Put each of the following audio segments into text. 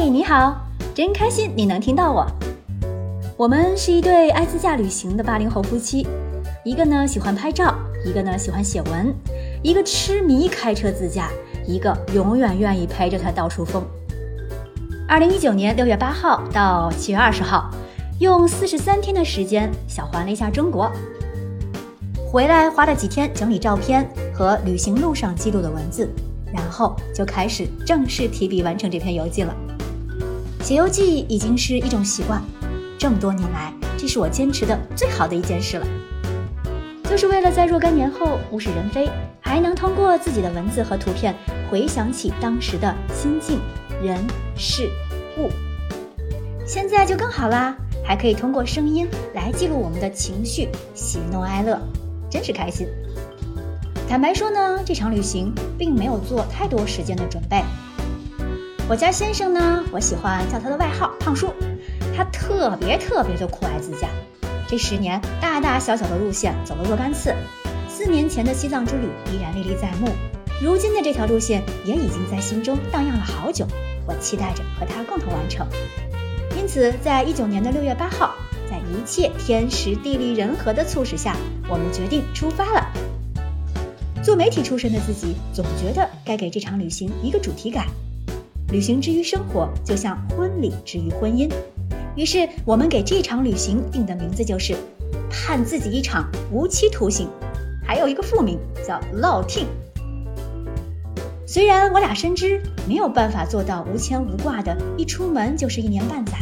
嘿，你好，真开心你能听到我。我们是一对爱自驾旅行的八零后夫妻，一个呢喜欢拍照，一个呢喜欢写文，一个痴迷开车自驾，一个永远愿意陪着他到处疯。二零一九年六月八号到七月二十号，用四十三天的时间小环了一下中国。回来花了几天整理照片和旅行路上记录的文字，然后就开始正式提笔完成这篇游记了。写游记已经是一种习惯。这么多年来，这是我坚持的最好的一件事了，就是为了在若干年后物是人非，还能通过自己的文字和图片回想起当时的心境、人、事、物。现在就更好啦，还可以通过声音来记录我们的情绪、喜怒哀乐，真是开心。坦白说呢，这场旅行并没有做太多时间的准备。我家先生呢，我喜欢叫他的外号“胖叔”。他特别特别的酷爱自驾，这十年大大小小的路线走了若干次。四年前的西藏之旅依然历历在目，如今的这条路线也已经在心中荡漾了好久。我期待着和他共同完成。因此，在一九年的六月八号，在一切天时地利人和的促使下，我们决定出发了。做媒体出身的自己，总觉得该给这场旅行一个主题感。旅行之于生活，就像婚礼之于婚姻。于是我们给这场旅行定的名字就是“判自己一场无期徒刑”，还有一个副名叫“落听”。虽然我俩深知没有办法做到无牵无挂的，一出门就是一年半载，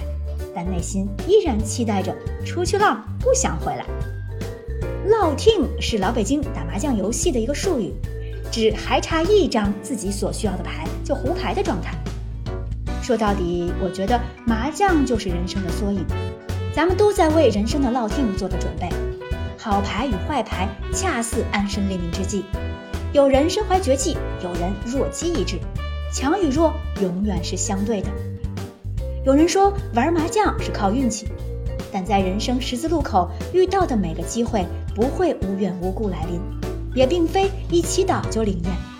但内心依然期待着出去浪，不想回来。落听是老北京打麻将游戏的一个术语，指还差一张自己所需要的牌就胡牌的状态。说到底，我觉得麻将就是人生的缩影，咱们都在为人生的落听做着准备。好牌与坏牌恰似安身立命之际，有人身怀绝技，有人弱鸡一只，强与弱永远是相对的。有人说玩麻将是靠运气，但在人生十字路口遇到的每个机会不会无缘无故来临，也并非一祈祷就灵验。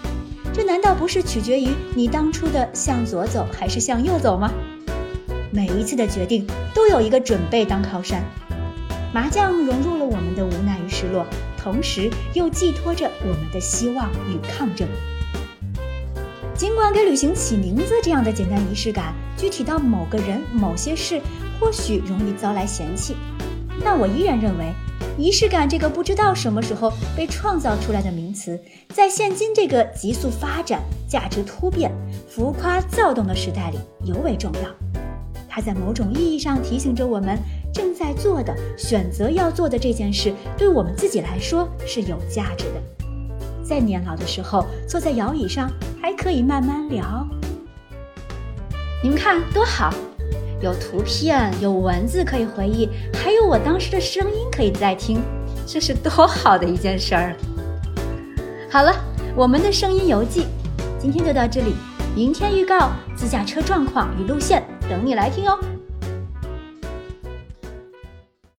这难道不是取决于你当初的向左走还是向右走吗？每一次的决定都有一个准备当靠山。麻将融入了我们的无奈与失落，同时又寄托着我们的希望与抗争。尽管给旅行起名字这样的简单仪式感，具体到某个人、某些事，或许容易遭来嫌弃，但我依然认为。仪式感这个不知道什么时候被创造出来的名词，在现今这个急速发展、价值突变、浮夸躁动的时代里尤为重要。它在某种意义上提醒着我们，正在做的、选择要做的这件事，对我们自己来说是有价值的。在年老的时候，坐在摇椅上还可以慢慢聊。你们看多好！有图片，有文字可以回忆，还有我当时的声音可以再听，这是多好的一件事儿！好了，我们的声音游记今天就到这里，明天预告自驾车状况与路线等你来听哦。